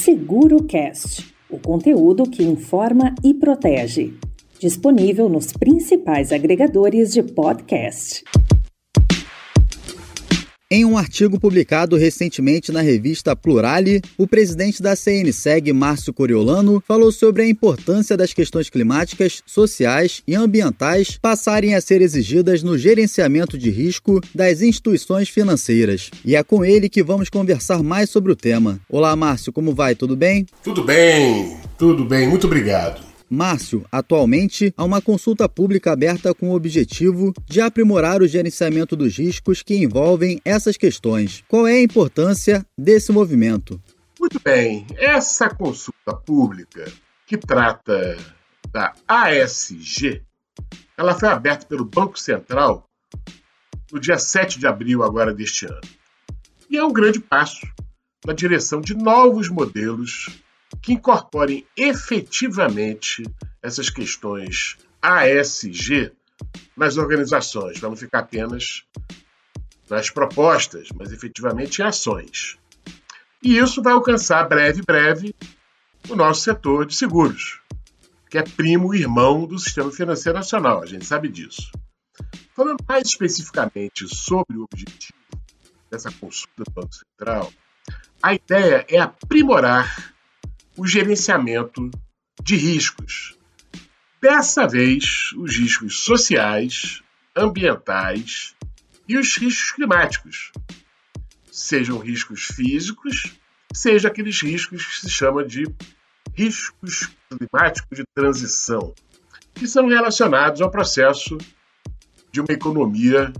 SeguroCast, o conteúdo que informa e protege. Disponível nos principais agregadores de podcast. Em um artigo publicado recentemente na revista Plurale, o presidente da CNSEG, Márcio Coriolano, falou sobre a importância das questões climáticas, sociais e ambientais passarem a ser exigidas no gerenciamento de risco das instituições financeiras. E é com ele que vamos conversar mais sobre o tema. Olá, Márcio, como vai? Tudo bem? Tudo bem, tudo bem, muito obrigado. Márcio, atualmente há uma consulta pública aberta com o objetivo de aprimorar o gerenciamento dos riscos que envolvem essas questões. Qual é a importância desse movimento? Muito bem, essa consulta pública que trata da ASG, ela foi aberta pelo Banco Central no dia 7 de abril agora deste ano. E é um grande passo na direção de novos modelos que incorporem efetivamente essas questões ASG nas organizações, para não ficar apenas nas propostas, mas efetivamente em ações. E isso vai alcançar breve, breve o nosso setor de seguros, que é primo irmão do sistema financeiro nacional, a gente sabe disso. Falando mais especificamente sobre o objetivo dessa consulta do Banco Central, a ideia é aprimorar o gerenciamento de riscos. Dessa vez, os riscos sociais, ambientais e os riscos climáticos, sejam riscos físicos, seja aqueles riscos que se chama de riscos climáticos de transição, que são relacionados ao processo de uma economia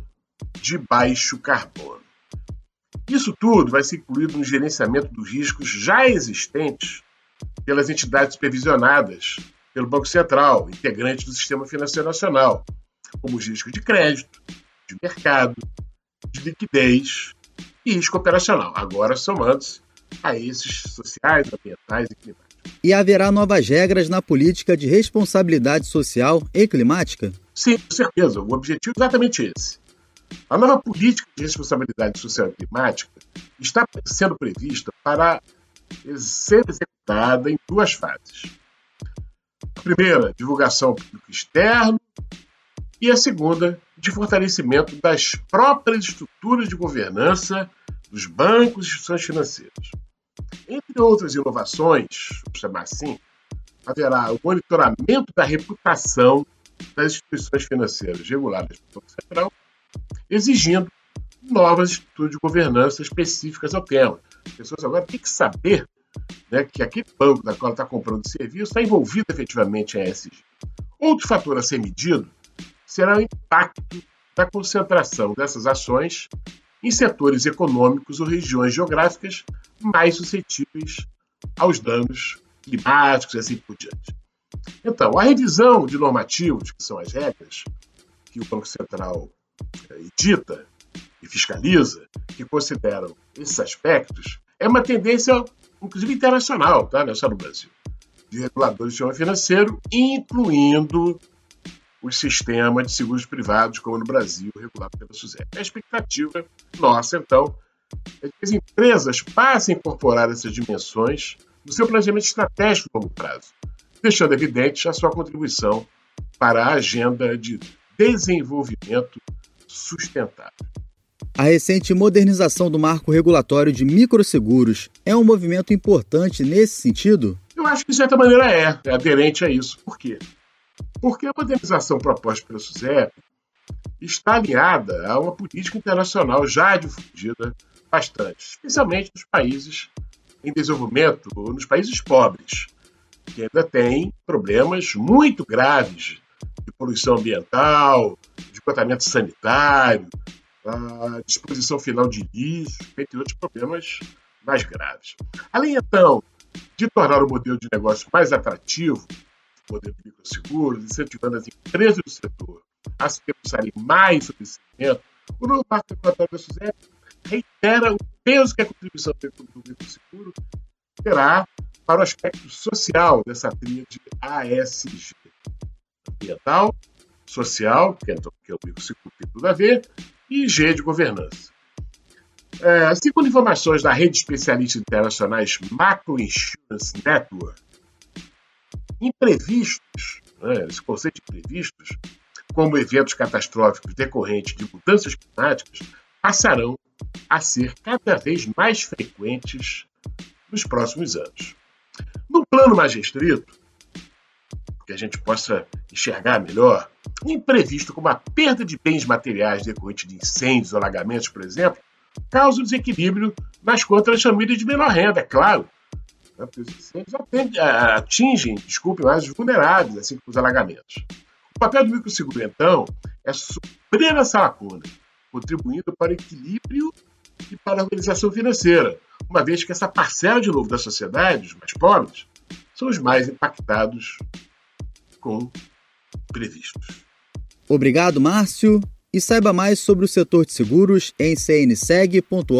de baixo carbono. Isso tudo vai ser incluído no gerenciamento dos riscos já existentes pelas entidades supervisionadas pelo Banco Central, integrante do Sistema Financeiro Nacional, como os riscos de crédito, de mercado, de liquidez e risco operacional, agora somando-se a esses sociais, ambientais e climáticos. E haverá novas regras na política de responsabilidade social e climática? Sim, com certeza. O objetivo é exatamente esse. A nova política de responsabilidade social e climática está sendo prevista para ser executada em duas fases. A primeira, divulgação ao público externo, e a segunda, de fortalecimento das próprias estruturas de governança dos bancos e instituições financeiras. Entre outras inovações, vamos chamar assim, haverá o monitoramento da reputação das instituições financeiras reguladas pelo Banco Central, exigindo novas estruturas de governança específicas ao tema. As pessoas agora têm que saber né, que aquele banco da qual está comprando serviço está envolvido efetivamente em ESG. Outro fator a ser medido será o impacto da concentração dessas ações em setores econômicos ou regiões geográficas mais suscetíveis aos danos climáticos e assim por diante. Então, a revisão de normativos, que são as regras que o Banco Central eh, edita e fiscaliza, que consideram esses aspectos, é uma tendência inclusive internacional, tá? não é só no Brasil, de reguladores do sistema financeiro, incluindo o sistema de seguros privados, como no Brasil, regulado pela SUSEP. A expectativa nossa, então, é que as empresas passem a incorporar essas dimensões no seu planejamento estratégico a longo prazo, deixando evidente a sua contribuição para a agenda de desenvolvimento sustentável. A recente modernização do marco regulatório de microseguros é um movimento importante nesse sentido? Eu acho que, de certa maneira, é, é aderente a isso. Por quê? Porque a modernização proposta pela SUSEP está alinhada a uma política internacional já difundida bastante, especialmente nos países em desenvolvimento, nos países pobres, que ainda têm problemas muito graves de poluição ambiental, de tratamento sanitário, a disposição final de lixo, entre outros problemas mais graves. Além, então, de tornar o modelo de negócio mais atrativo, o modelo de microseguros, incentivando as empresas do setor a se debruçarem mais sobre esse segmento, o novo marco regulatório da SUSEP reitera o peso que a contribuição do microseguro terá para o aspecto social dessa tríade ASG. Ambiental, social, que é, que é o microseguro tem tudo a ver, e G de governança. É, segundo informações da rede de especialistas internacionais Macro Insurance Network, imprevistos, né, esse conceito de imprevistos, como eventos catastróficos decorrentes de mudanças climáticas, passarão a ser cada vez mais frequentes nos próximos anos. No plano mais restrito, que a gente possa enxergar melhor, imprevisto como a perda de bens materiais decorrente de incêndios ou alagamentos, por exemplo, causa desequilíbrio nas contas das famílias de menor renda, é claro. Né, porque os incêndios atingem, desculpe, mais os vulneráveis, assim como os alagamentos. O papel do microseguro, então, é suprir essa lacuna, contribuindo para o equilíbrio e para a organização financeira, uma vez que essa parcela de novo da sociedade, os mais pobres, são os mais impactados com previstos. Obrigado, Márcio. E saiba mais sobre o setor de seguros em cnseg.org.br.